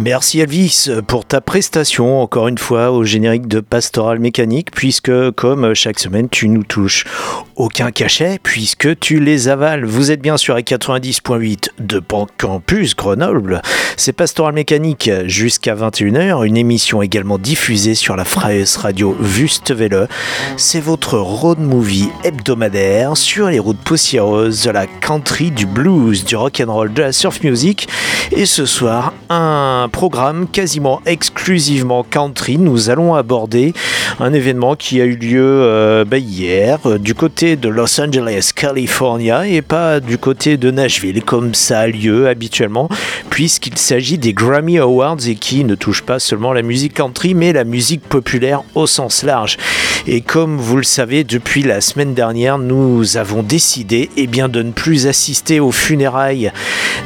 Merci Elvis pour ta prestation, encore une fois, au générique de Pastoral Mécanique, puisque, comme chaque semaine, tu nous touches aucun cachet, puisque tu les avales. Vous êtes bien sur les 90.8 de Campus Grenoble. C'est Pastoral Mécanique jusqu'à 21h, une émission également diffusée sur la Freies Radio Wüstewelle. C'est votre road movie hebdomadaire sur les routes poussiéreuses de la country, du blues, du rock and roll, de la surf music et ce soir, un programme quasiment exclusivement country. Nous allons aborder un événement qui a eu lieu euh, bah, hier euh, du côté de Los Angeles, California, et pas du côté de Nashville, comme ça a lieu habituellement, puisqu'il s'agit des Grammy Awards et qui ne touchent pas seulement la musique country, mais la musique populaire au sens large. Et comme vous le savez, depuis la semaine dernière, nous avons décidé eh bien, de ne plus assister aux funérailles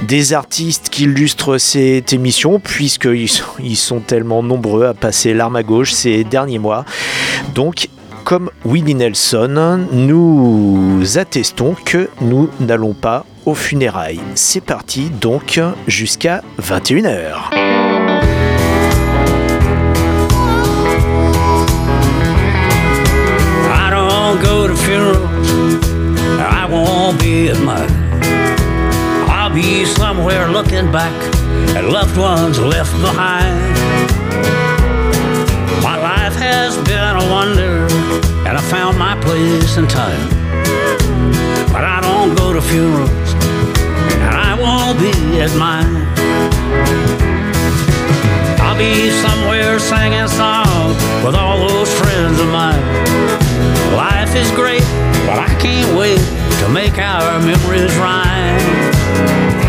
des artistes qui illustrent cette émission, puisqu'ils ils sont tellement nombreux à passer l'arme à gauche ces derniers mois. Donc, comme Willie Nelson, nous attestons que nous n'allons pas aux funérailles. C'est parti donc jusqu'à 21h. I don't go to funerals. I won't be. I'll be somewhere looking back at loved ones left behind. My life has been a wonder, and I found my place in time. But I don't go to funerals, and I won't be at mine. I'll be somewhere singing songs with all those friends of mine. Life is great, but I can't wait to make our memories rhyme.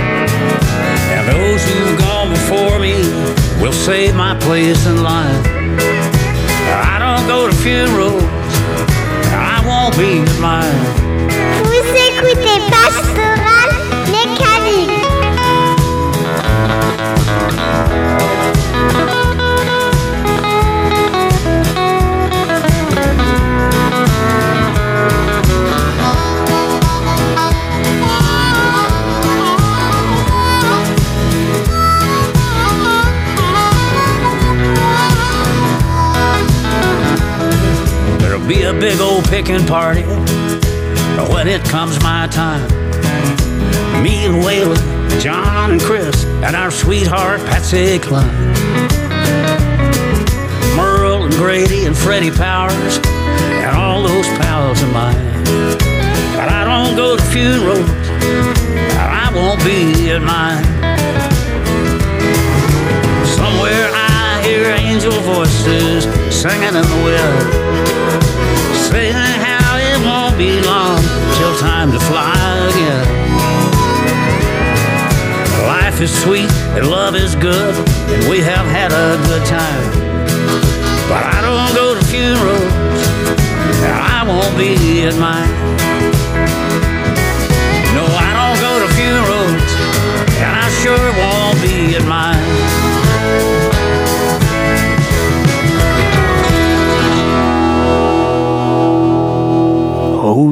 Save my place in line. I don't go to funerals, I won't be at mine. Vous écoutez Pastoral old picking party when it comes my time. Me and Waylon, John and Chris, and our sweetheart Patsy Cline. Merle and Grady and Freddie Powers, and all those pals of mine. But I don't go to funerals, and I won't be at mine. Somewhere I hear angel voices singing in the wind saying how it won't be long till time to fly again. Life is sweet and love is good, and we have had a good time. But I don't go to funerals, and I won't be at mine. No, I don't go to funerals, and I sure won't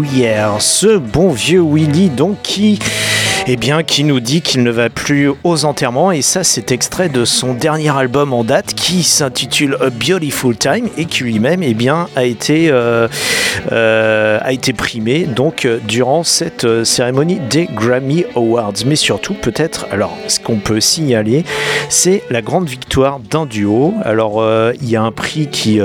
hier. Ce bon vieux Willy, donc, qui eh bien, qui nous dit qu'il ne va plus aux enterrements. Et ça, c'est extrait de son dernier album en date qui s'intitule A Beautiful Time et qui lui-même eh bien, a, été, euh, euh, primé donc, euh, durant cette cérémonie des Grammy Awards. Mais surtout, peut-être, alors, ce qu'on peut signaler, c'est la grande victoire d'un duo. Alors, il y a un prix qui,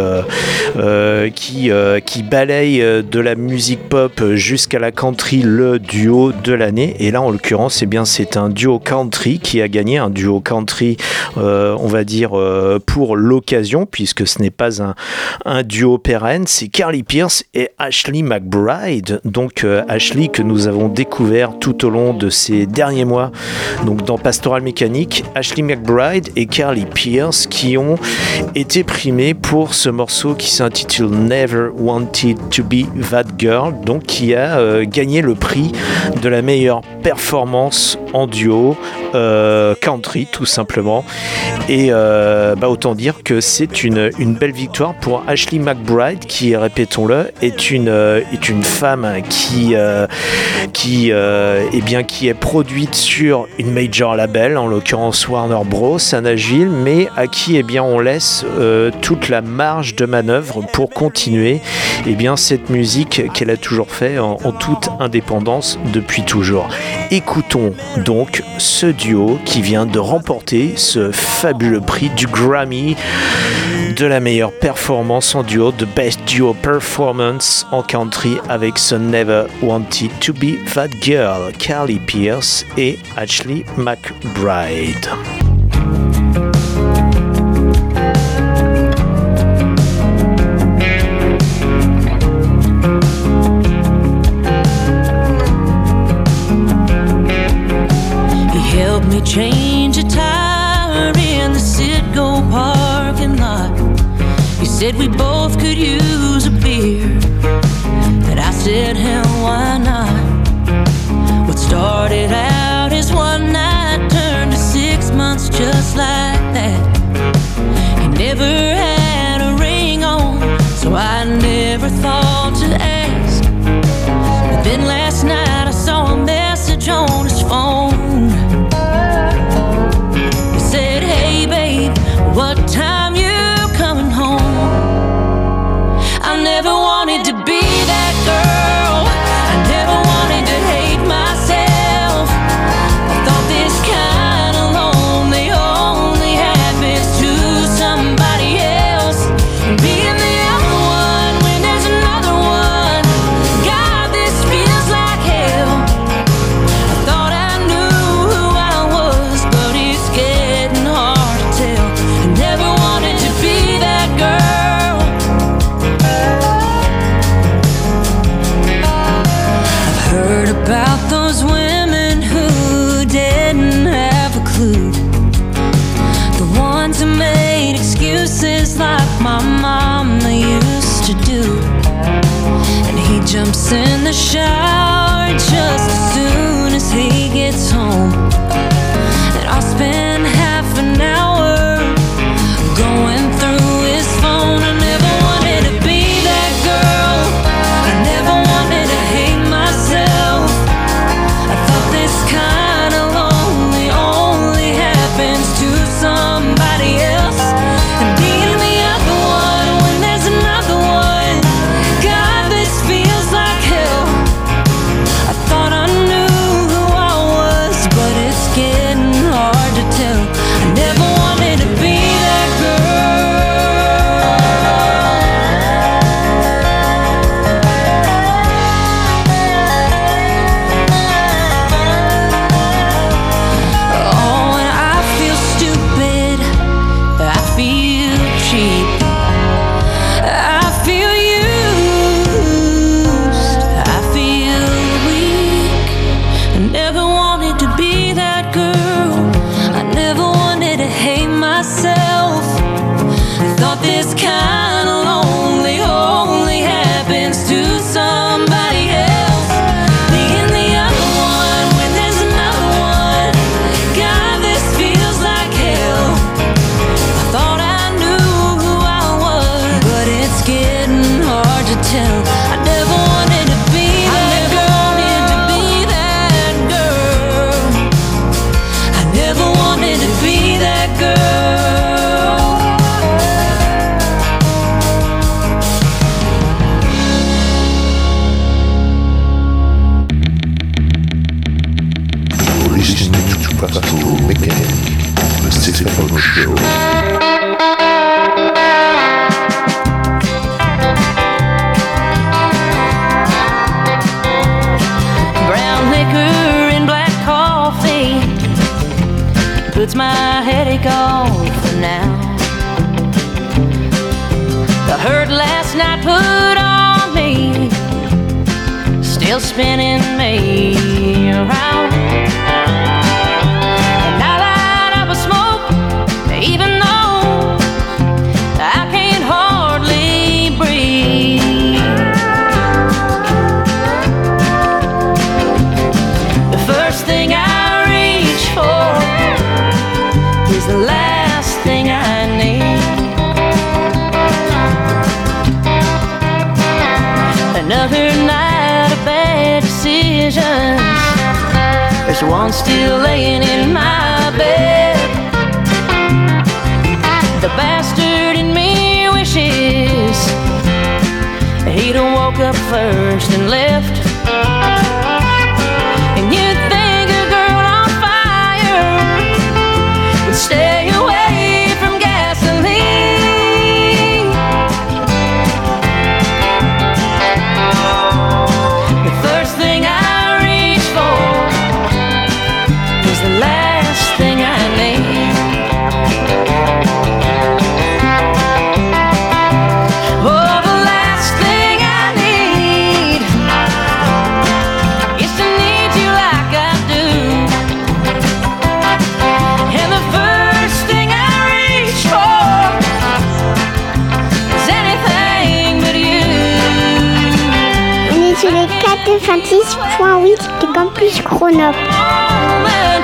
qui, balaye de la musique pop jusqu'à la country le duo de l'année. Et là, en l'occurrence, eh bien, c'est un duo country qui a gagné, un duo country, euh, on va dire, euh, pour l'occasion, puisque ce n'est pas un, duo pérenne. C'est Carly Pierce et Ashley McBride. Donc, euh, Ashley que nous avons découvert tout au long de ces derniers mois, donc dans Pastoral Mécanique, Ashley McBride et Carly Pierce qui ont été primés pour ce morceau qui s'intitule Never Wanted to Be That Girl, donc qui a gagné le prix de la meilleure performance en duo euh, country tout simplement. Et euh, bah, autant dire que c'est une, belle victoire pour Ashley McBride qui, répétons-le, est une, euh, femme qui, qui, eh bien, qui est produite sur une major label, en l'occurrence Warner Bros. à Nashville, mais à qui eh bien, on laisse toute la marge de manœuvre pour continuer eh bien, cette musique qu'elle a toujours fait en toute indépendance depuis toujours. Écoutons donc ce duo qui vient de remporter ce fabuleux prix du Grammy de la meilleure performance en duo, de Best Duo Performance en country avec ce Never Wanted to Be That Girl, Carly Pierce et Ashley McBride. Me change a tire in the Citgo parking lot. He said we both could use a beer. And I said, hell, why not? What started out as one night turned to six months just like that. He never had a ring on, so I never thought to ask. But then last There's one still laying in my bed. The bastard in me wishes he'd have woke up first and left. 96.8 de Campus Grenoble.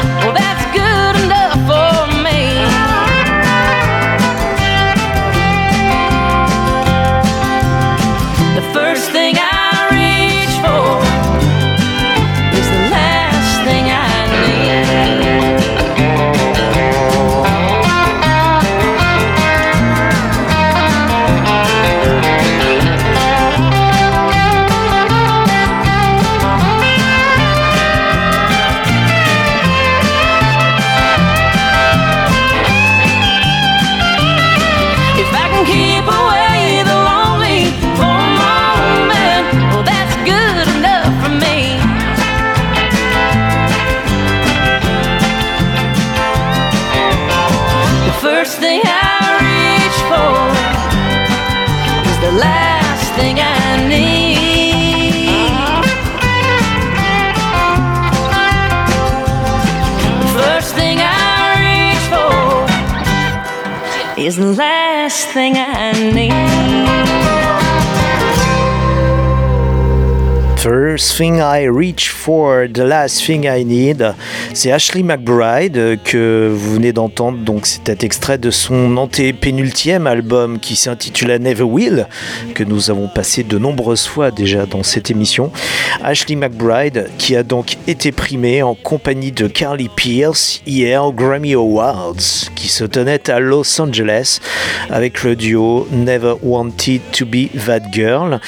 Thing I need. First Thing I Reach For, The Last Thing I Need. C'est Ashley McBride euh, que vous venez d'entendre. Donc, c'était extrait de son antépénultième album qui s'intitule Never Will, que nous avons passé de nombreuses fois déjà dans cette émission. Ashley McBride qui a donc été primée en compagnie de Carly Pierce hier aux Grammy Awards qui se tenaient à Los Angeles avec le duo Never Wanted to Be That Girl.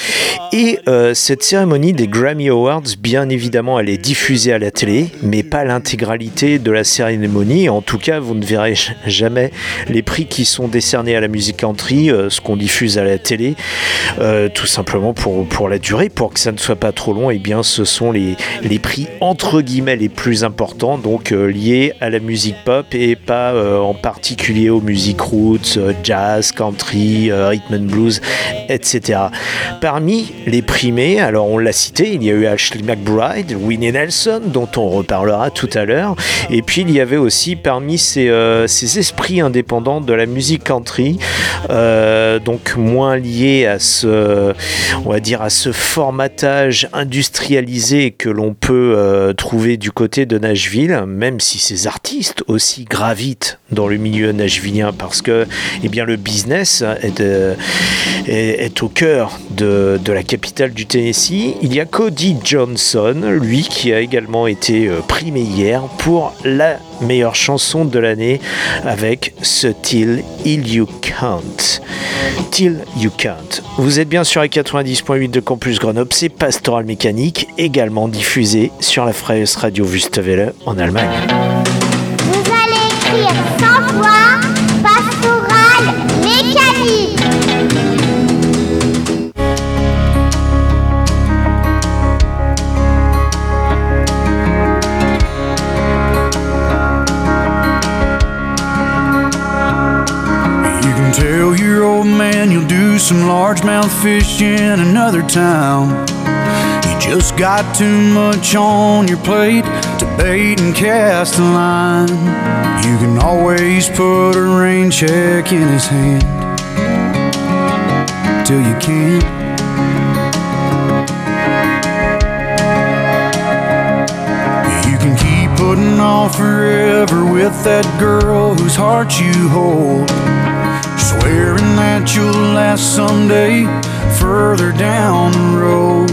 Et euh, cette cérémonie des Grammy Awards, bien évidemment, elle est diffusée à la télé, mais pas l'intégralité de la cérémonie. En tout cas, vous ne verrez jamais les prix qui sont décernés à la musique country, euh, ce qu'on diffuse à la télé, euh, tout simplement pour, pour la durée, pour que ça ne soit pas trop long. Et bien, ce sont les, les prix entre guillemets les plus importants, donc euh, liés à la musique pop et pas en particulier aux musiques roots, jazz, country, rhythm and blues, etc. Parmi les primés, alors on l'a cité, il y a eu Ashley McBride, Winnie Nelson, dont on reparlera tout à l'heure, et puis il y avait aussi parmi ces, euh, esprits indépendants de la musique country, euh, donc moins liés à ce, on va dire à ce formatage industrialisé que l'on peut euh, trouver du côté de Nashville, même si ces artistes aussi gravitent dans le milieu nashvillien, parce que eh bien, le business est, au cœur de, la capitale du Tennessee. Il y a bien Cody Johnson, lui qui a également été euh, primé hier pour la meilleure chanson de l'année avec ce Till You Can't. Till You Can't. Vous êtes bien sur les 90.8 de Campus Grenoble, c'est Pastoral Mécanique, également diffusé sur la Freies Radio Wüstewelle en Allemagne. Vous allez 100 fois man you'll do some largemouth fishing in another town. You just got too much on your plate to bait and cast a line. You can always put a rain check in his hand till you can't. You can keep putting off forever with that girl whose heart you hold. Swearing that you'll last someday further down the road.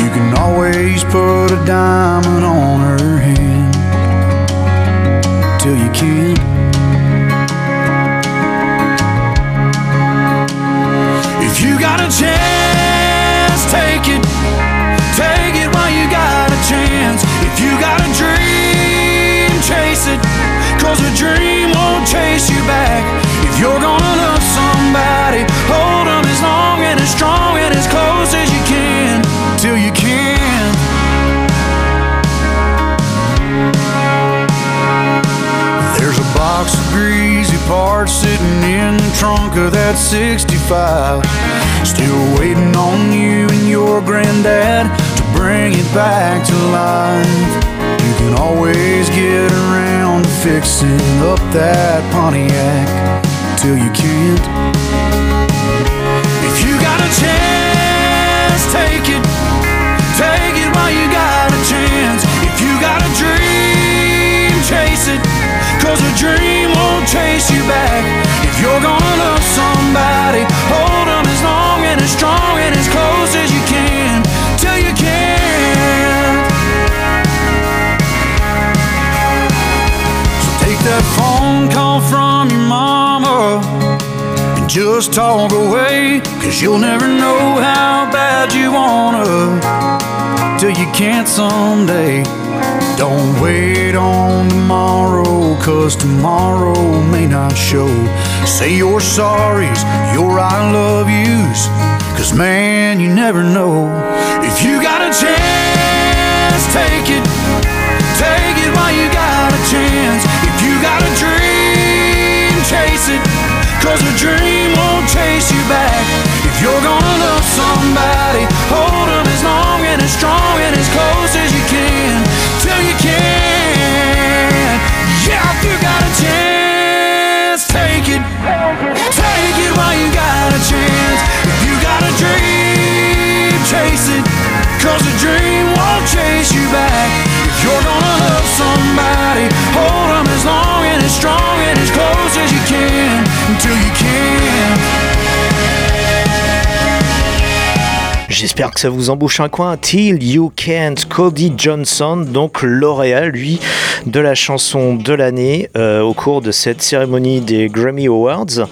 You can always put a diamond on her hand till you can't. Trunk of that 65. Still waiting on you and your granddad to bring it back to life. You can always get around to fixing up that Pontiac till you can't. If you got a chance, take it. Take it while you got a chance. If you got a dream, chase it. Cause a dream just talk away. Cause you'll never know how bad you wanna till you can't someday. Don't wait on tomorrow, cause tomorrow may not show. Say your sorries, your I love yous, cause man, you never know. If you got a chance, take it. Cause a dream won't chase you back. If you're gonna love somebody, hold them as long and as strong and as close as you can. Till you can. Yeah, if you got a chance, J'espère que ça vous embouche un coin. Till You Can't, Cody Johnson, donc lauréat, lui, de la chanson de l'année euh, au cours de cette cérémonie des Grammy Awards.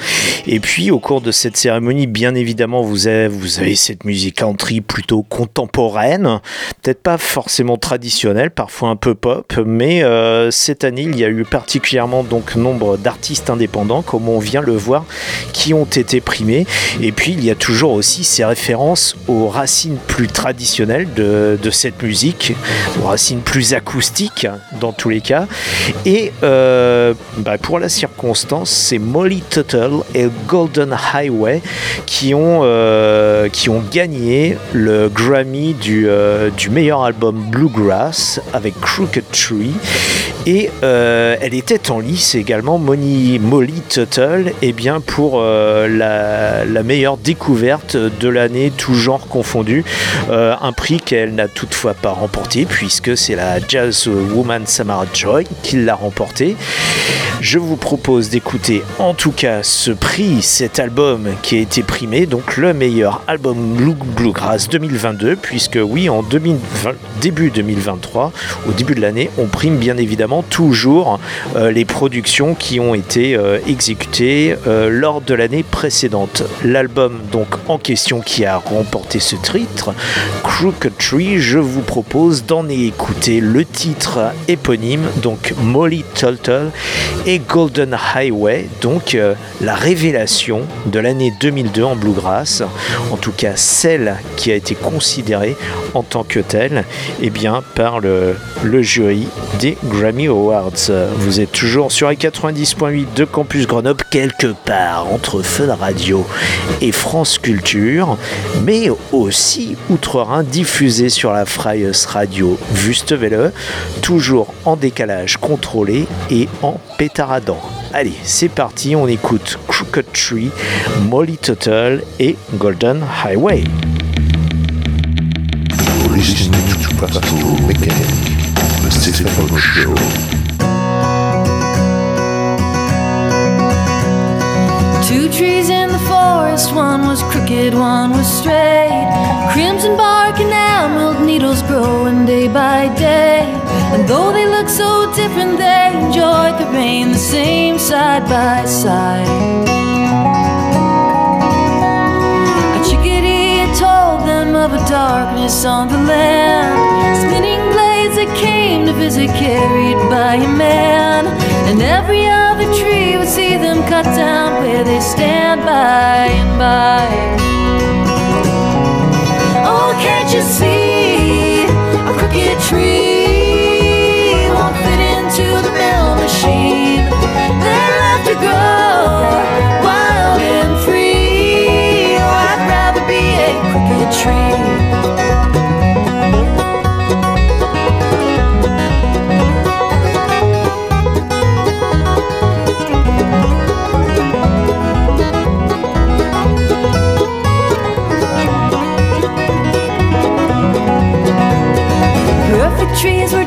Et puis, au cours de cette cérémonie, bien évidemment, vous avez, cette musique country plutôt contemporaine, peut-être pas forcément traditionnelle, parfois un peu pop, mais euh, cette année, il y a eu particulièrement donc nombre d'artistes indépendants, comme on vient le voir, qui ont été primés. Et puis, il y a toujours aussi ces références aux racines plus traditionnelles de, cette musique, aux racines plus acoustiques dans tous les cas. Et euh, bah, pour la circonstance, c'est Molly Tuttle et Golden Highway qui ont, euh, gagné le Grammy du, euh, du meilleur album Bluegrass avec Crooked Tree. Et elle était en lice également, Molly, Molly Tuttle, et bien pour la, meilleure découverte de l'année, tout genre Euh, un prix qu'elle n'a toutefois pas remporté, puisque c'est la Jazz Woman Samara Joy qui l'a remporté. Je vous propose d'écouter en tout cas ce prix, cet album qui a été primé, donc le meilleur album Blue- Bluegrass 2022, puisque oui, en 2020 début 2023, au début de l'année, on prime bien évidemment toujours euh, les productions qui ont été euh, exécutées lors de l'année précédente. L'album donc en question qui a remporté ce titre, Crooked Tree, je vous propose d'en écouter le titre éponyme, donc Molly Tuttle et Golden Highway, donc euh, la révélation de l'année 2002 en bluegrass, en tout cas celle qui a été considérée en tant que telle eh bien, par le, jury des Grammy Awards. Vous êtes toujours sur les 90.8 de Campus Grenoble, quelque part entre Fun Radio et France Culture, mais aussi outre-Rhin diffusé sur la Freies Radio Wüstewelle, toujours en décalage contrôlé et en pétaradant. Allez, c'est parti, on écoute Crooked Tree, Molly Tuttle et Golden Highway. Two trees in the forest, one was crooked, one was straight. Crimson bark and emerald needles growing day by day. And though they look so different, they enjoyed the rain the same side by side. A chickadee had told them of a darkness on the land. Spinning blades that came to visit, carried by a man. And every other tree would see them cut down where they stand by and by. Oh, can't you see a crooked tree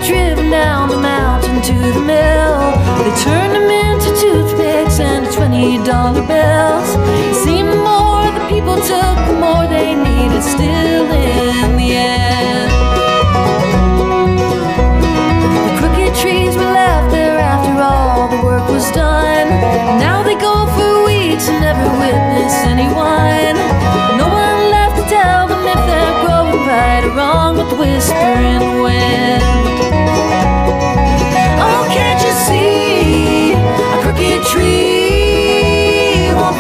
driven down the mountain to the mill. They turned them into toothpicks and twenty dollar bills. It seemed the more the people took, the more they needed. Still, in the end, the crooked trees were left there after all the work was done. Now they go for weeks and never witness anyone. No one left to tell them if they're growing right or wrong but the whispering wind.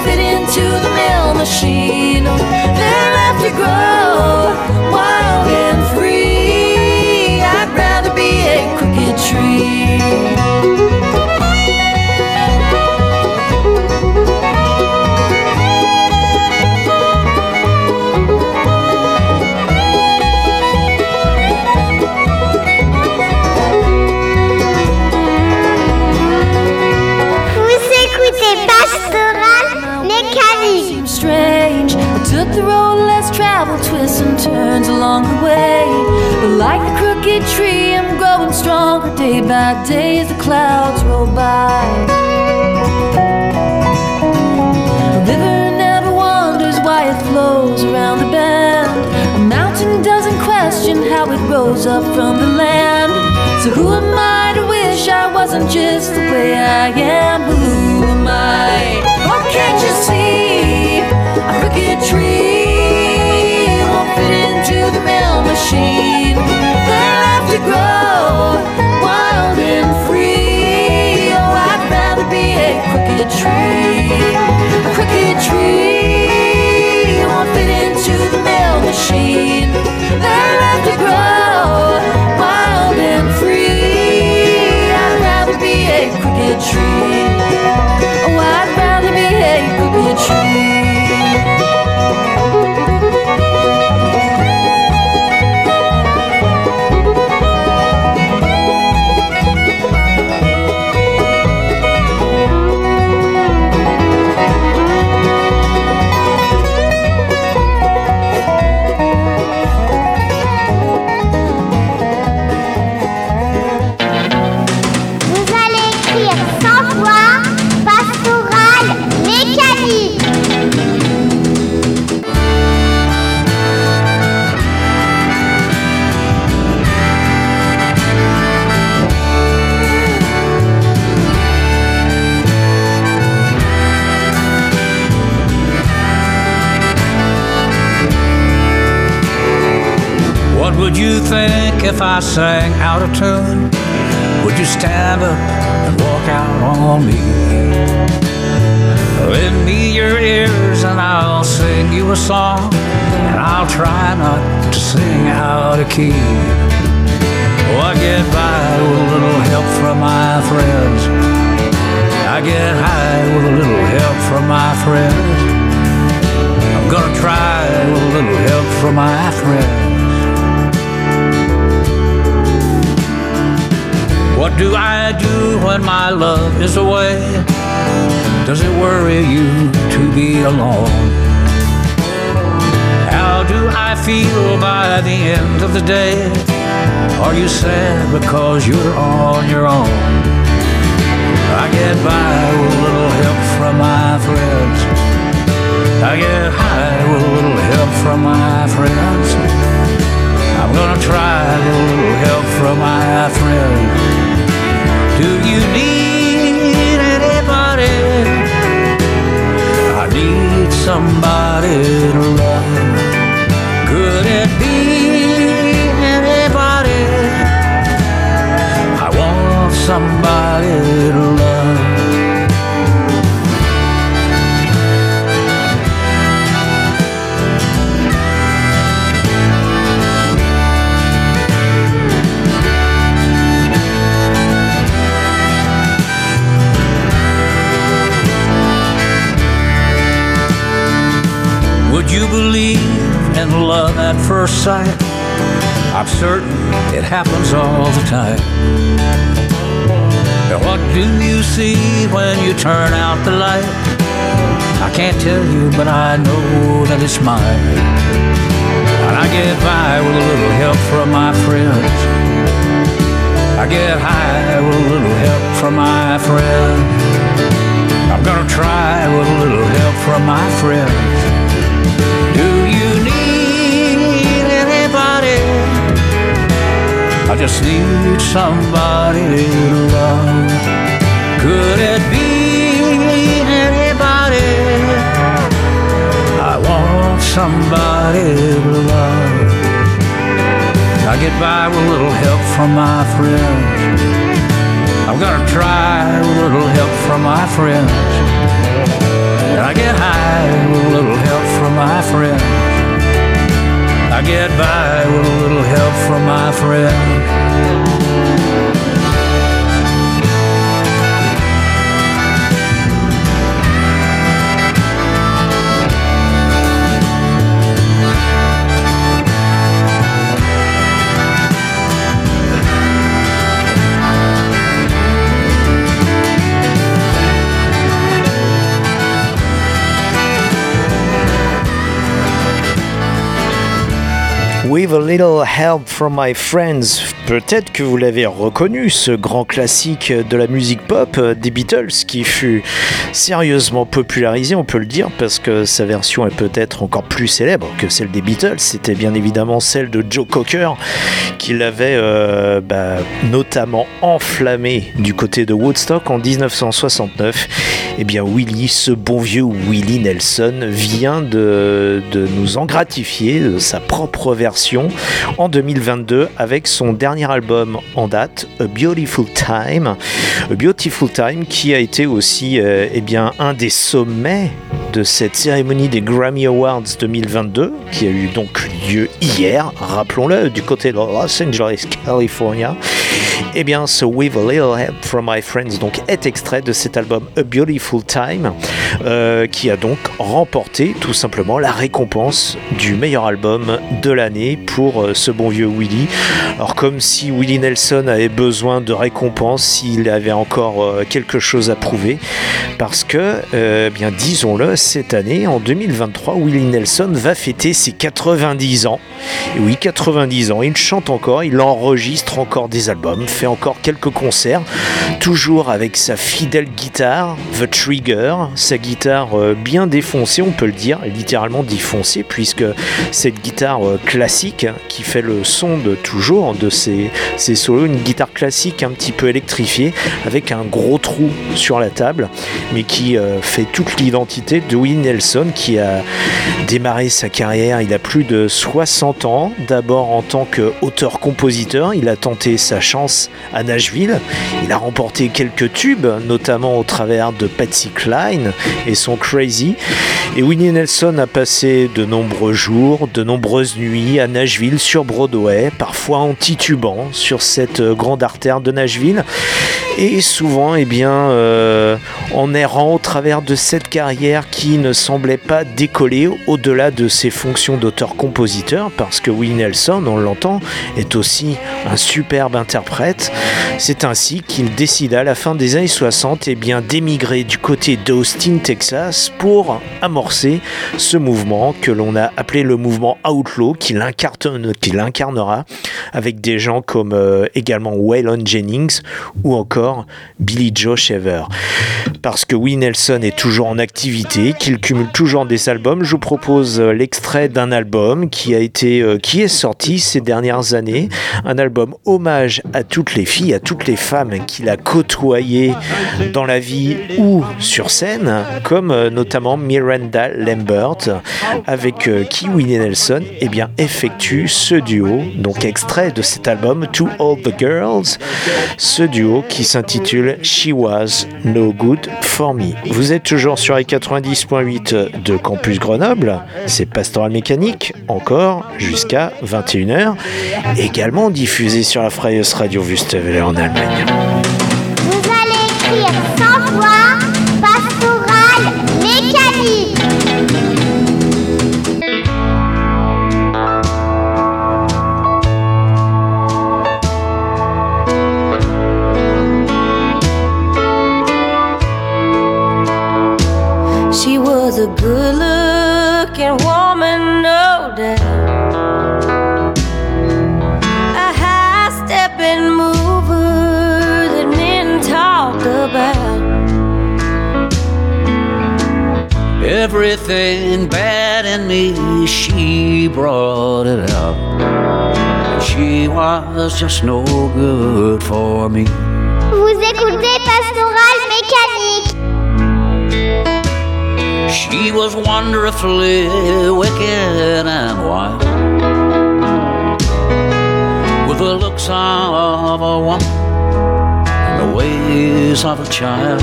Fit into the mill machine? They're left to grow wild and free. I'd rather be a crooked tree. Along the way. But like the crooked tree, I'm growing stronger day by day as the clouds roll by. A river never wonders why it flows around the bend. A mountain doesn't question how it rose up from the land. So who am I to wish I wasn't just the way I am? Who am I? Oh, can't you see tree. If I sang out of tune? Would you stand up and walk out on me? Lend me your ears and I'll sing you a song, and I'll try not to sing out of key. Oh, I get by with a little help from my friends. I get high with a little help from my friends. I'm gonna try with a little help from my friends. What do I do when my love is away? Does it worry you to be alone? How do I feel by the end of the day? Are you sad because you're on your own? I get by with a little help from my friends. I get high with a little help from my friends. I'm gonna try with a little help from my friends. You need anybody? I need somebody to love. Could it be anybody? I want somebody believe in love at first sight? I'm certain it happens all the time. And what do you see when you turn out the light? I can't tell you, but I know that it's mine. And I get by with a little help from my friends. I get high with a little help from my friends. I'm gonna try with a little help from my friends. I just need somebody to love. Could it be anybody? I want somebody to love. I get by with a little help from my friends. I'm gonna try with a little help from my friends. And I get high with a little help from my friends. I get by with a little help from my friends. With a Little Help from My Friends. Peut-être que vous l'avez reconnu, ce grand classique de la musique pop des Beatles qui fut sérieusement popularisé, on peut le dire, parce que sa version est peut-être encore plus célèbre que celle des Beatles. C'était bien évidemment celle de Joe Cocker qui l'avait euh, bah, notamment enflammé du côté de Woodstock en 1969. Eh bien, Willie, ce bon vieux Willie Nelson, vient de, nous en gratifier de sa propre version en 2022 avec son dernier album en date, A Beautiful Time. A Beautiful Time qui a été aussi euh, eh bien, un des sommets de cette cérémonie des Grammy Awards 2022 qui a eu donc lieu hier, rappelons-le, du côté de Los Angeles, California. Eh bien, ce With a Little Help from My Friends donc est extrait de cet album A Beautiful Time euh, qui a donc remporté tout simplement la récompense du meilleur album de l'année pour euh, ce bon vieux Willie. Alors comme si Willie Nelson avait besoin de récompense, s'il avait encore euh, quelque chose à prouver, parce que, euh, bien disons-le, cette année, en 2023, Willie Nelson va fêter ses 90 ans. Et oui, 90 ans, il chante encore, il enregistre encore des albums, fait encore quelques concerts, toujours avec sa fidèle guitare, The Trigger, sa guitare euh, bien défoncée, on peut le dire, littéralement défoncée, puisque cette guitare euh, classique qui fait le son de toujours de ses, ses solos, une guitare classique un petit peu électrifiée, avec un gros trou sur la table, mais qui euh, fait toute l'identité de Willie Nelson, qui a démarré sa carrière il a plus de 60 ans. D'abord en tant qu'auteur-compositeur, il a tenté sa chance à Nashville. Il a remporté quelques tubes, notamment au travers de Patsy Cline et son Crazy. Et Winnie Nelson a passé de nombreux jours, de nombreuses nuits à Nashville sur Broadway, parfois en titubant sur cette grande artère de Nashville. Et souvent, eh bien, euh, en errant au travers de cette carrière qui ne semblait pas décoller au-delà de ses fonctions d'auteur-compositeur, parce que Winnie Nelson, on l'entend, est aussi un superbe interprète. C'est ainsi qu'il décida à la fin des années 60 eh bien, d'émigrer du côté d'Austin, Texas, pour amorcer ce mouvement que l'on a appelé le mouvement Outlaw, qu'il incarnera avec des gens comme euh, également Waylon Jennings ou encore Billy Joe Shaver. Parce que Winnie Nelson est toujours en activité, qu'il cumule toujours des albums, je vous propose euh, l'extrait d'un album qui a été, euh, qui est sorti ces dernières années, un album hommage à les filles, à toutes les femmes qu'il a côtoyées dans la vie ou sur scène, comme euh, notamment Miranda Lambert, avec qui Winnie Nelson eh bien, effectue ce duo, donc extrait de cet album To All the Girls, ce duo qui s'intitule She Was No Good For Me. Vous êtes toujours sur les 90.8 de Campus Grenoble, c'est Pastoral Mécanique, encore jusqu'à 21h, également diffusé sur la Freies Radio Wüstewelle en Allemagne. Vous allez écrire Everything bad in me, she brought it out. And she was just no good for me. Vous écoutez Pastoral mécanique. She was wonderfully wicked and wild. With the looks of a woman and the ways of a child.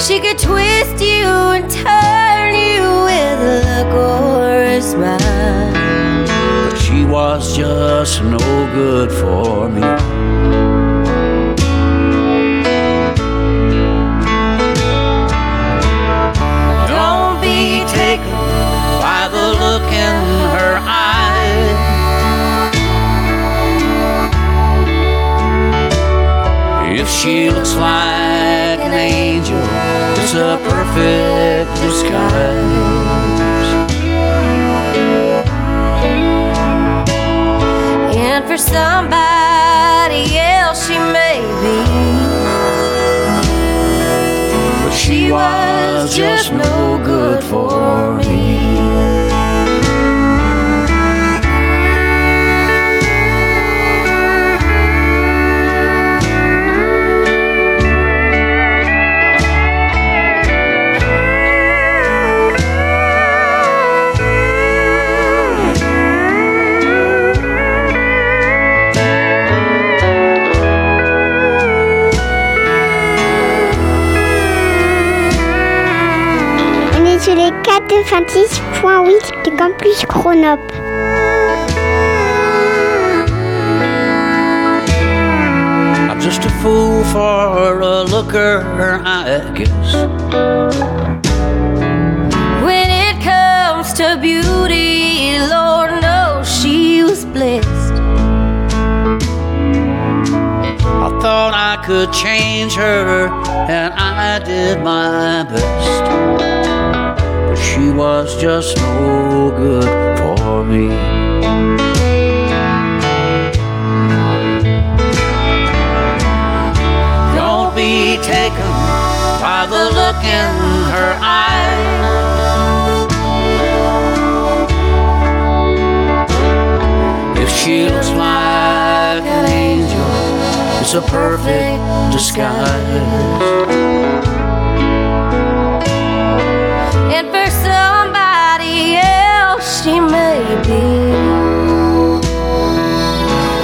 She could twist you and turn you with a look or a smile. But she was just no good for me. Don't be taken by the look in her eye. If she looks like an angel, it's a perfect disguise. And for somebody else, she may be. But she was just no good for me. 96.8 de Campus Grenoble. I'm just a fool for a looker, I guess. When it comes to beauty, Lord knows she was blessed. I thought I could change her, and I did my best. Was just no good for me. Don't be taken by the look in her eye. If she looks like an angel, it's a perfect disguise she may be.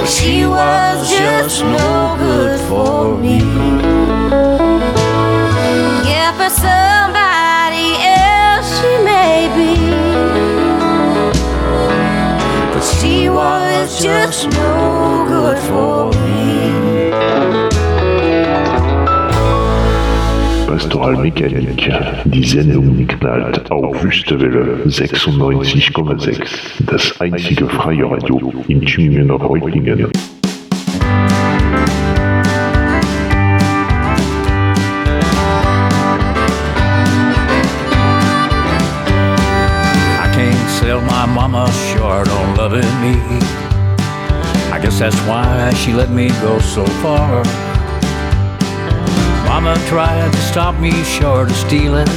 She was just no good for me. Yeah, for somebody else she may be. But she was just no good for me. Pastoral Mechanik, die Sendung knallt auf Wüstewelle 96,6, das einzige freie Radio in Tübingen Reutlingen. I can't sell my mama short on loving me. I guess that's why she let me go so far. Mama tried to stop me short of stealing.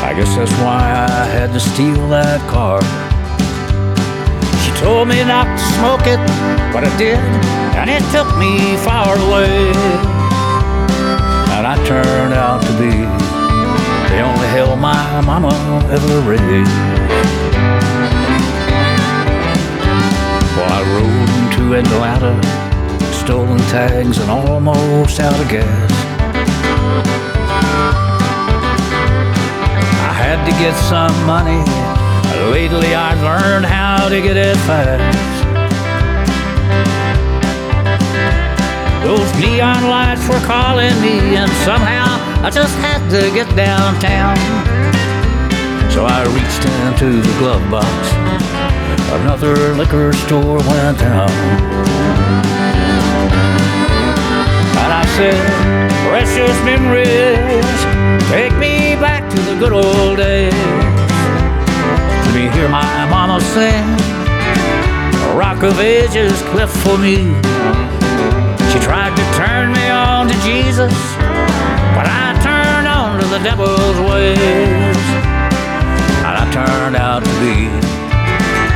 I guess that's why I had to steal that car. She told me not to smoke it, but I did, and it took me far away. And I turned out to be the only hell my mama ever raised. Well, I rode into Atlanta, stolen tags and almost out of gas. I had to get some money. Lately, I've learned how to get it fast. Those neon lights were calling me, and somehow I just had to get downtown. So I reached into the glove box. Another liquor store went down. Said, Precious memories, take me back to the good old days. Let me hear my mama sing. Rock of Ages cleft for me. She tried to turn me on to Jesus, but I turned on to the devil's ways. And I turned out to be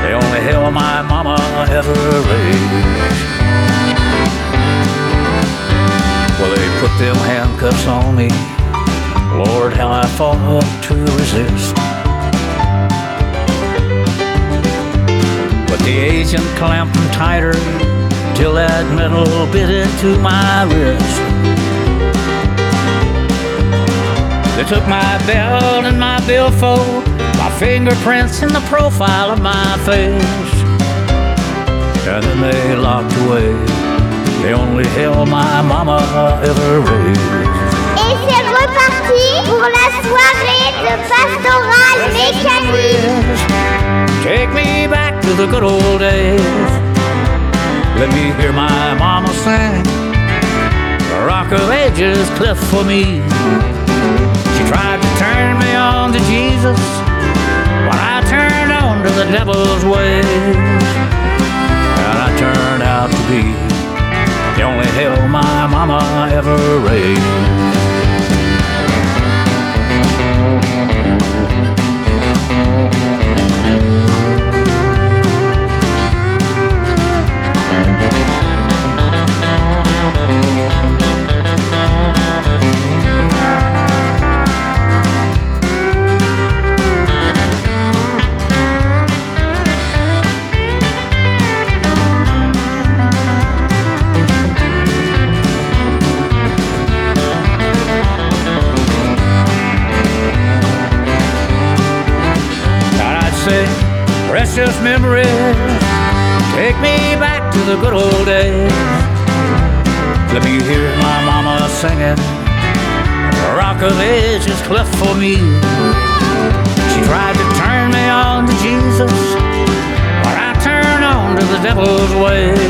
the only hell my mama ever raised. Put them handcuffs on me. Lord, how I fought to resist. But the agent clamped them tighter till that metal bit into my wrist. They took my belt and my billfold, my fingerprints and the profile of my face. And then they locked away the only hell my mama ever raised. Et c'est reparti pour la soirée de pastoral mécanique. Take me back to the good old days. Let me hear my mama sing. The rock of ages cleft for me. She tried to turn me on to Jesus, but I turned on to the devil's ways. And I turned out to be the only hell my mama ever raised. Precious memories, take me back to the good old days. Let me hear my mama singing, rock of ages cleft for me. She tried to turn me on to Jesus, but I turned on to the devil's ways.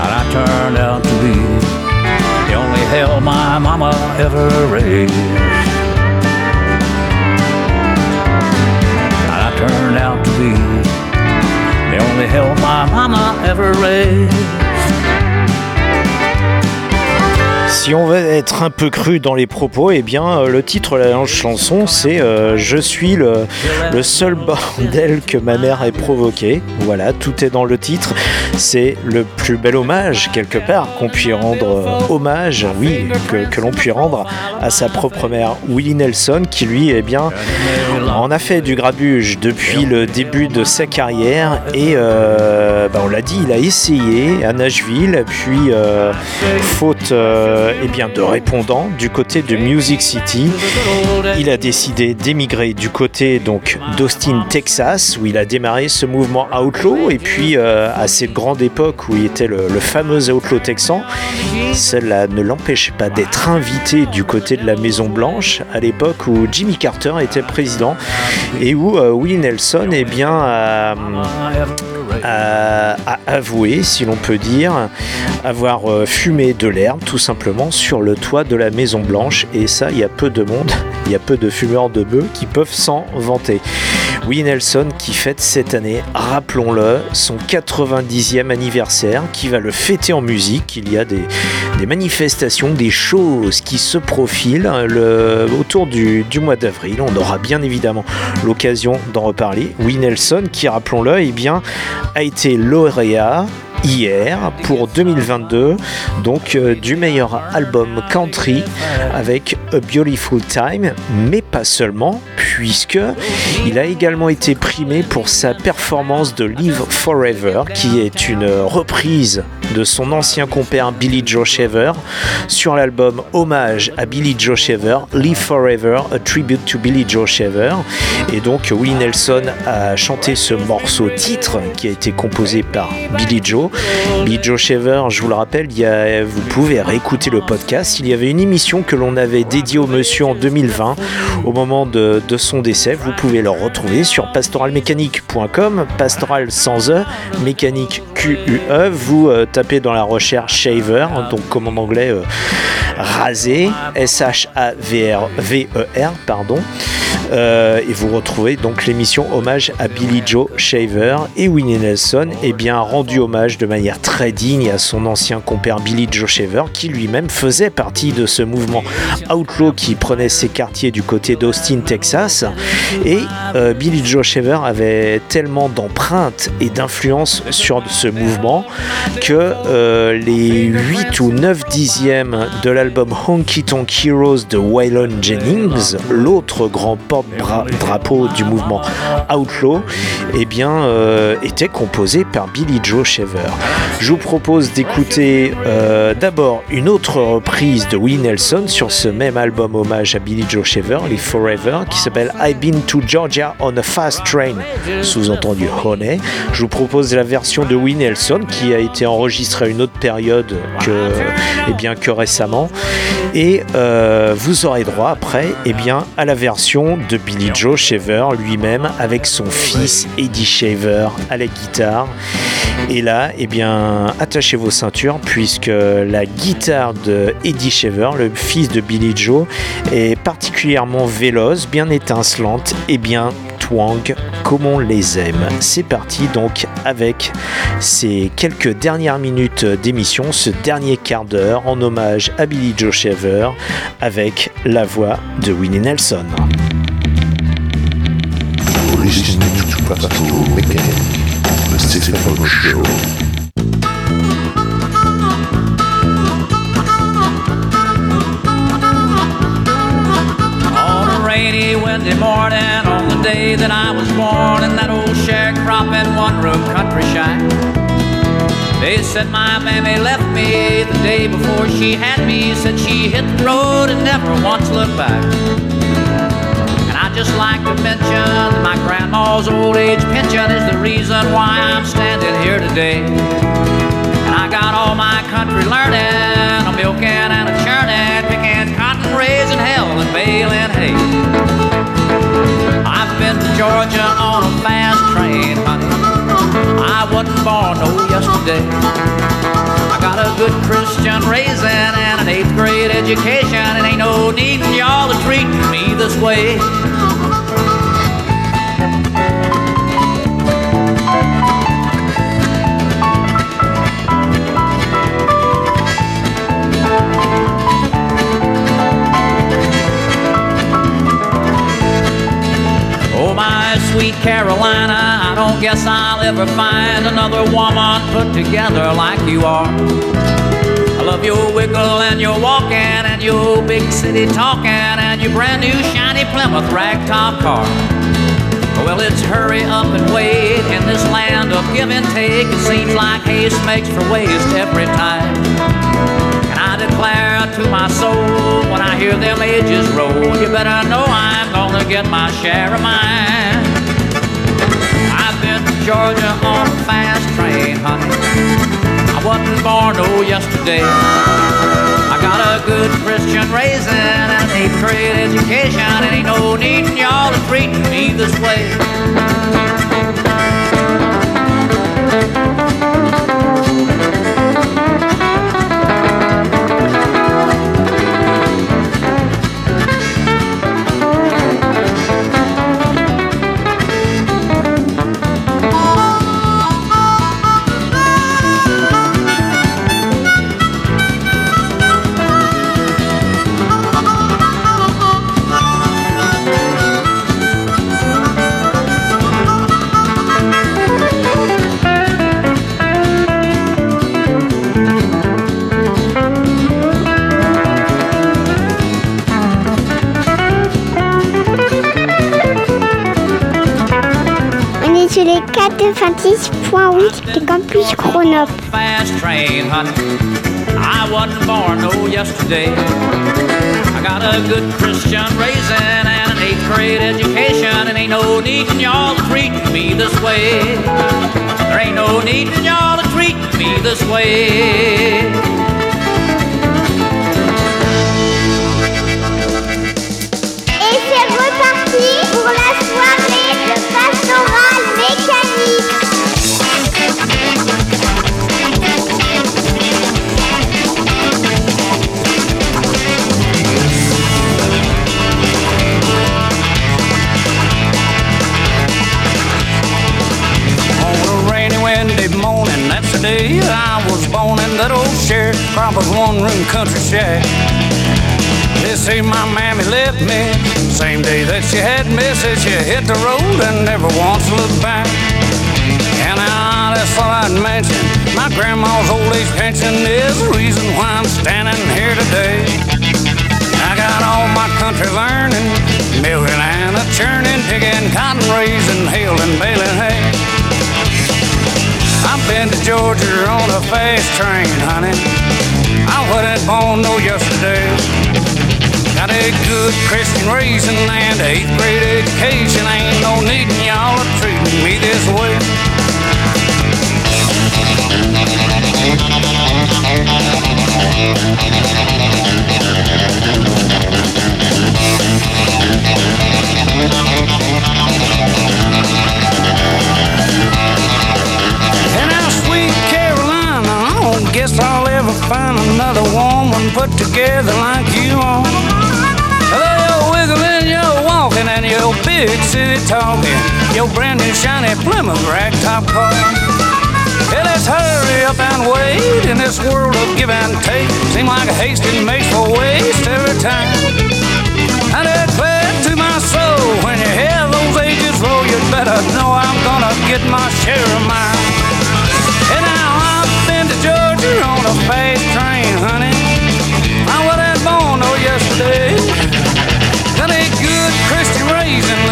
And I turned out to be the only hell my mama ever raised. Turned out the only hell my mama ever raised. Si on veut être un peu cru dans les propos, eh bien, euh, le titre de la chanson, c'est euh, Je suis le, seul bordel que ma mère ait provoqué. Voilà, tout est dans le titre. C'est le plus bel hommage, quelque part, qu'on puisse rendre euh, hommage, oui, que, l'on puisse rendre à sa propre mère, Willie Nelson, qui lui, eh bien, en a fait du grabuge depuis le début de sa carrière. Et bah, on l'a dit, il a essayé à Nashville, puis faute eh bien, de répondants du côté de Music City, il a décidé d'émigrer du côté donc d'Austin, Texas, où il a démarré ce mouvement outlaw. Et puis euh, à cette grande époque où il était le, fameux outlaw texan, cela ne l'empêchait pas d'être invité du côté de la Maison Blanche à l'époque où Jimmy Carter était président et où euh, Willie Nelson eh bien, a- a avoué, si l'on peut dire, avoir euh, fumé de l'herbe tout simplement sur le toit de la Maison Blanche. Et ça, il y a peu de monde, il y a peu de fumeurs de bœufs qui peuvent s'en vanter. Willie Nelson qui fête cette année, rappelons-le, son 90e anniversaire, qui va le fêter en musique. Il y a des, manifestations, des choses qui se profilent hein, autour du, mois d'avril. On aura bien évidemment l'occasion d'en reparler. Willie Nelson, qui rappelons-le, eh a été lauréat hier pour 2022 donc euh, du meilleur album country avec A Beautiful Time mais pas seulement puisque il a également été primé pour sa performance de Live Forever qui est une reprise de son ancien compère Billy Joe Shaver sur l'album hommage à Billy Joe Shaver Live Forever A Tribute to Billy Joe Shaver et donc Willie Nelson a chanté ce morceau titre qui a été composé par Billy Joe Billy Joe Shaver, je vous le rappelle, il y a- vous pouvez réécouter le podcast. Il y avait une émission que l'on avait dédiée au monsieur en 2020, au moment de, de son décès. Vous pouvez le retrouver sur pastoralmécanique.com, pastoral sans E, mécanique Q-U-E. Vous euh, tapez dans la recherche Shaver, donc comme en anglais, euh, rasé, S-H-A-V-R-V-E-R, pardon. Euh, et vous retrouvez donc l'émission hommage à Billy Joe Shaver et Winnie Nelson et bien rendu hommage de manière très digne à son ancien compère Billy Joe Shaver qui lui-même faisait partie de ce mouvement outlaw qui prenait ses quartiers du côté d'Austin, Texas. Et euh, Billy Joe Shaver avait tellement d'empreintes et d'influence sur ce mouvement que euh, les 8 ou 9 dixièmes de l'album Honky Tonk Heroes de Waylon Jennings, l'autre grand porte-drapeau du mouvement Outlaw, eh bien, euh, était composé par Billy Joe Shaver. Je vous propose d'écouter euh, d'abord une autre reprise de Willie Nelson sur ce même album hommage à Billy Joe Shaver, Live Forever, qui s'appelle I've Been to Georgia on a Fast Train, sous-entendu Honey. Je vous propose la version de Willie Nelson qui a été enregistrée à une autre période que, eh bien, que récemment. Et euh, vous aurez droit après eh bien, à la version de Billy Joe Shaver lui-même avec son fils Eddie Shaver à la guitare. Et là, eh bien, attachez vos ceintures puisque la guitare de Eddie Shaver, le fils de Billy Joe, est particulièrement véloce, bien étincelante et bien twang comme on les aime. C'est parti donc avec ces quelques dernières minutes d'émission, ce dernier quart d'heure en hommage à Billy Joe Shaver avec la voix de Winnie Nelson. Listening to Pastoral Mechanic, the Stephen Show. On a rainy, windy morning, on the day that I was born in that old sharecropping one-room country shack. They said my mammy left me the day before she had me. Said she hit the road and never once looked back. And I just like to mention that my grandma's old age pension is the reason why I'm standing here today. And I got all my country learning, a milking and a churning, picking cotton, raising hell and baling hay. I've been to Georgia on a fast train, honey. I wasn't born no yesterday. I got a good Christian raising and an eighth grade education, way. Oh, my sweet Carolina, I don't guess I'll ever find another woman put together like you are. I love your wiggle and your walking and your big city talk your brand new shiny Plymouth ragtop car. Well, it's hurry up and wait in this land of give and take. It seems like haste makes for waste every time. And I declare to my soul when I hear them ages roll, you better know I'm gonna get my share of mine. I've been to Georgia on a fast train, honey. I wasn't born no yesterday. Got a good Christian raising and an eighth grade education, and ain't no needin' y'all to treat me this way. 90.8, campus Grenoble. I was born yesterday. I got a good Christian raising and an eighth grade education, and ain't no need in y'all to treat me this way. There ain't no need in y'all to treat me this way. Was born in that old sharecropper's one-room country shack. They say my mammy left me same day that she had me. Said she hit the road and never once looked back. And I just thought I'd mention my grandma's old age pension is the reason why I'm standing here today. I got all my country learning, milking and a churning, digging, cotton raising, hailing, baling hay. I've been to Georgia on a fast train, honey. I wasn't born no yesterday. Got a good Christian raising and eighth grade education. Ain't no needin' y'all to treat me this way. Guess I'll ever find another woman put together like you are. Though you're wiggling, you're walking, and your big city talking, your brand new shiny Plymouth ragtop car. Hey, let's hurry up and wait in this world of give and take. Seem like a hasting makes for waste every time. And I declare to my soul, when you hear those ages roll, you better know I'm gonna get my share of mine. Georgia on a fast train, honey. I wasn't born no yesterday. Got a good Christian raising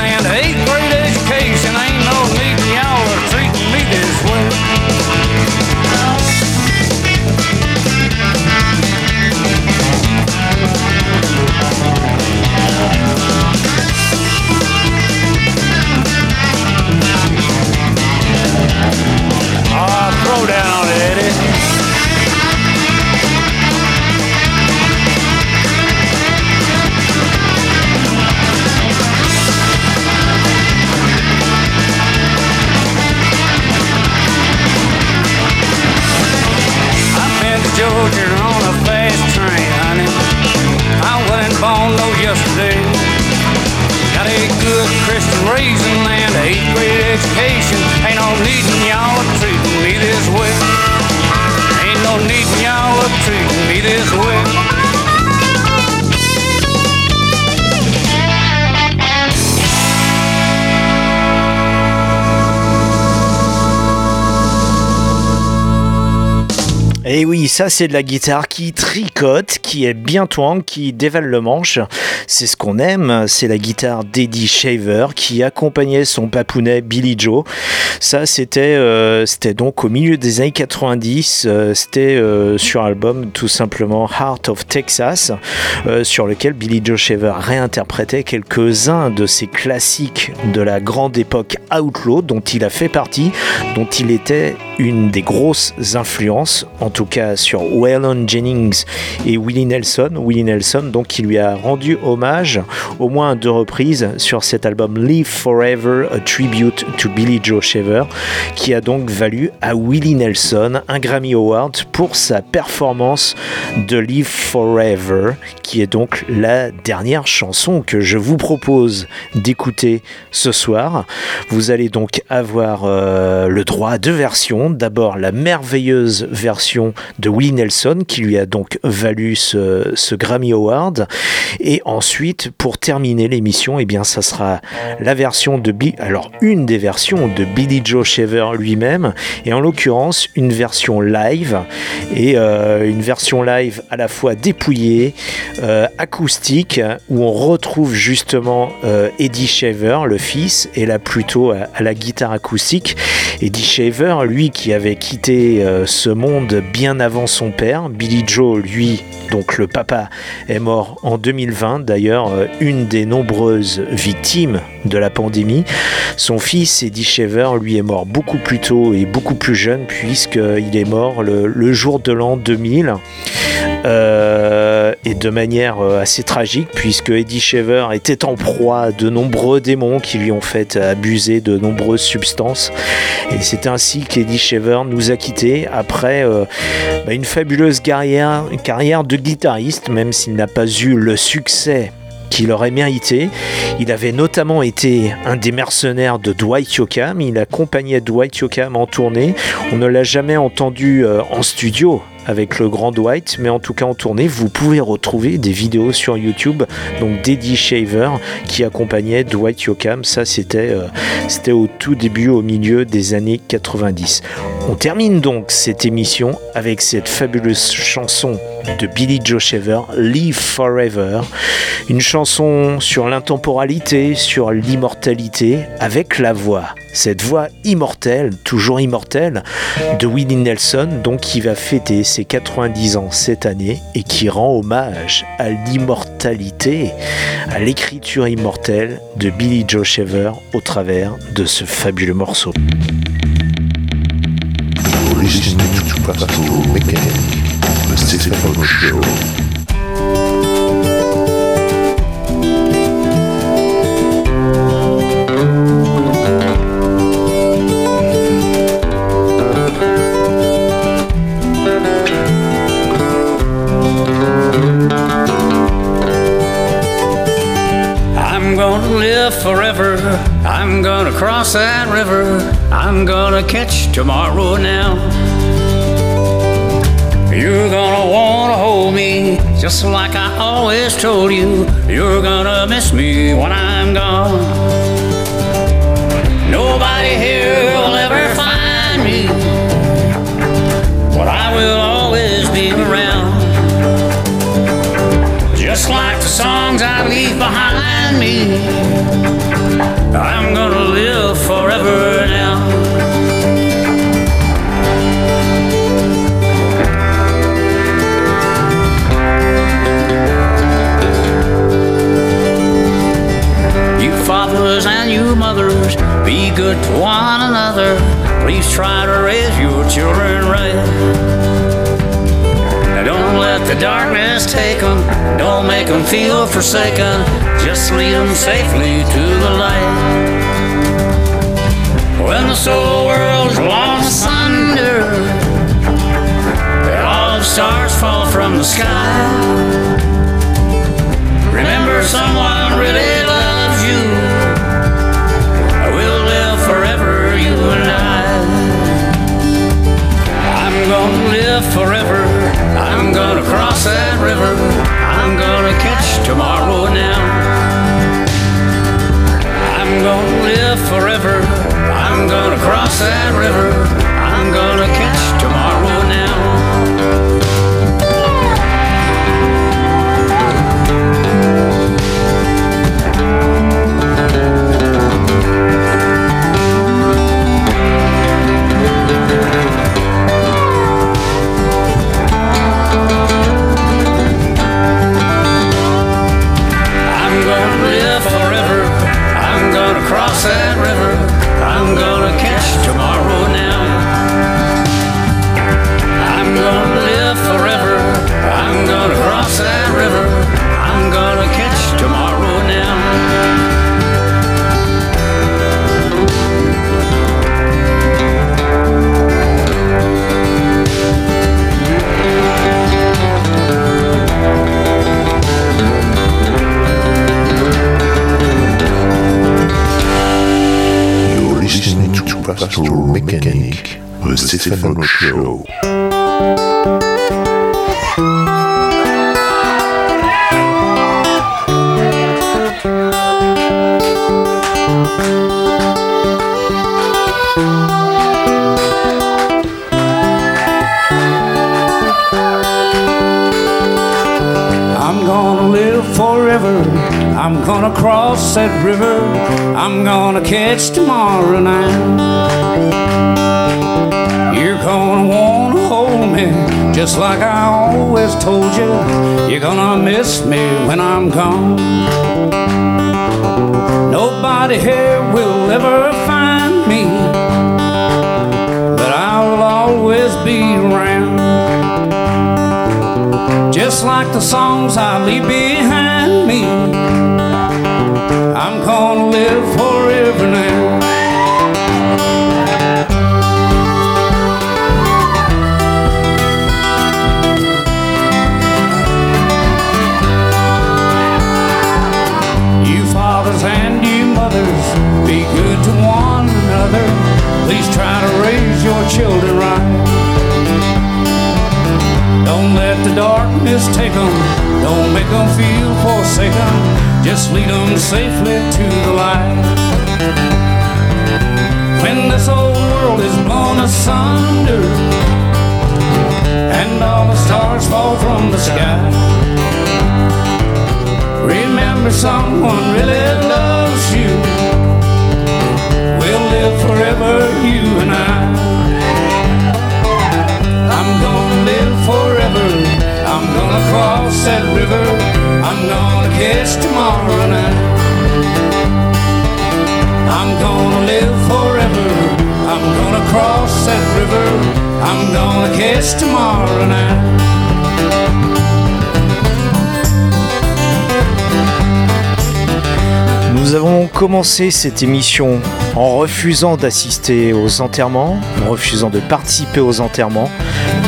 born no yesterday. Got a good Christian raising and a grade education. Ain't no needin' y'all to treat me this way. Ain't no needin' y'all to treat me this way. Et oui, ça c'est de la guitare qui tricote, qui est bien twang, qui dévale le manche. C'est ce qu'on aime, c'est la guitare d'Eddie Shaver qui accompagnait son papounet Billy Joe. Ça c'était euh, donc au milieu des années 90, euh, c'était euh, sur album tout simplement Heart of Texas, sur lequel Billy Joe Shaver réinterprétait quelques-uns de ses classiques de la grande époque outlaw dont il a fait partie, dont il était une des grosses influences, en tout cas sur Waylon Jennings et Willie Nelson. Willie Nelson, donc, qui lui a rendu hommage au moins deux reprises sur cet album Live Forever, a tribute to Billy Joe Shaver, qui a donc valu à Willie Nelson un Grammy Award pour sa performance de Live Forever, qui est donc la dernière chanson que je vous propose d'écouter ce soir. Vous allez donc avoir euh, le droit à deux versions D'abord la merveilleuse version de Willie Nelson qui lui a donc valu ce, Grammy Award. Et ensuite, pour terminer l'émission, et eh bien, ça sera la version de alors une des versions de Billy Joe Shaver lui-même, et en l'occurrence une version live et euh, une version live à la fois dépouillée, euh, acoustique, où on retrouve justement euh, Eddie Shaver, le fils, et là plutôt à, à la guitare acoustique. Eddie Shaver, lui, qui avait quitté ce monde bien avant son père. Billy Joe, lui, donc le papa, est mort en 2020, d'ailleurs euh, une des nombreuses victimes de la pandémie. Son fils, Eddie Shaver, lui est mort beaucoup plus tôt et beaucoup plus jeune, puisqu'il est mort le, jour de l'an 2000. Euh, et de manière assez tragique puisque Eddie Shaver était en proie à de nombreux démons qui lui ont fait abuser de nombreuses substances et c'est ainsi qu'Eddie Shaver nous a quittés après euh, bah, une fabuleuse carrière, de guitariste, même s'il n'a pas eu le succès qu'il aurait mérité. Il avait notamment été un des mercenaires de Dwight Yoakam. Il accompagnait Dwight Yoakam en tournée. On ne l'a jamais entendu euh, en studio avec le grand Dwight, mais en tout cas en tournée, vous pouvez retrouver des vidéos sur YouTube, donc d'Eddie Shaver qui accompagnait Dwight Yoakam. Ça, c'était euh, c'était au tout début, au milieu des années 90. On termine donc cette émission avec cette fabuleuse chanson de Billy Joe Shaver, Live Forever, une chanson sur l'intemporalité, sur l'immortalité, avec la voix cette voix immortelle, toujours immortelle, de Willie Nelson, donc qui va fêter ses 90 ans cette année et qui rend hommage à l'immortalité, à l'écriture immortelle de Billy Joe Shaver au travers de ce fabuleux morceau. Forever. I'm gonna cross that river. I'm gonna catch tomorrow now. You're gonna wanna hold me just like I always told you. You're gonna miss me when I'm gone. Nobody here will ever find me, but I will always be around. Just like the songs I leave behind me. I'm gonna live forever now. Feel forsaken. Just lead them safely to the light. When the soul world's lost asunder, all the stars fall from the sky. Remember, someone really loves you. We'll live forever, you and I. I'm gonna live forever. I'm gonna cross that river. Gonna now. I'm gonna live forever. I'm gonna cross that river. Astro Mechanic, The Stephen Show. Gonna cross that river. I'm gonna catch tomorrow night. You're gonna wanna hold me just like I always told you. You're gonna miss me when I'm gone. Nobody here will ever find me, but I'll always be around. Just like the songs I leave behind me, Please try to raise your children right. Don't let the darkness take them. Don't make them feel forsaken. Just lead them safely to the light. When this old world is blown asunder and all the stars fall from the sky, remember someone really loves you. Live forever, you and I. commencé cette émission en refusant d'assister aux enterrements, en refusant de participer aux enterrements.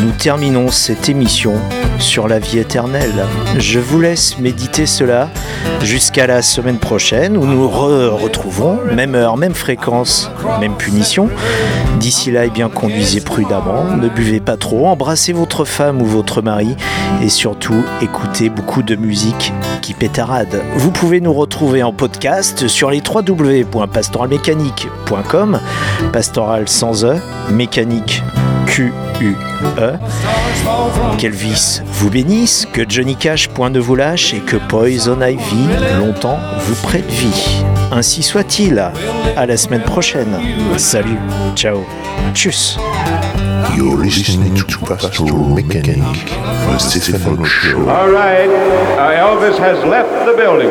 Nous terminons cette émission sur la vie éternelle. Je vous laisse méditer cela jusqu'à la semaine prochaine où nous re retrouvons, même heure, même fréquence, même punition. D'ici là, eh bien, conduisez prudemment, ne buvez pas trop, embrassez votre femme ou votre mari et surtout écoutez beaucoup de musique qui pétarade. Vous pouvez nous retrouver en podcast sur les www.pastoralmécanique.com, pastoral sans E, mécanique Q-U-E. Qu'Elvis vous bénisse, que Johnny Cash point ne vous lâche et que Poison Ivy longtemps vous prête vie. Ainsi soit-il. À la semaine prochaine. Salut. Ciao. Tchuss. You're listening to Pastoral Mechanic, the Stefano Show. All right, uh, Elvis has left the building.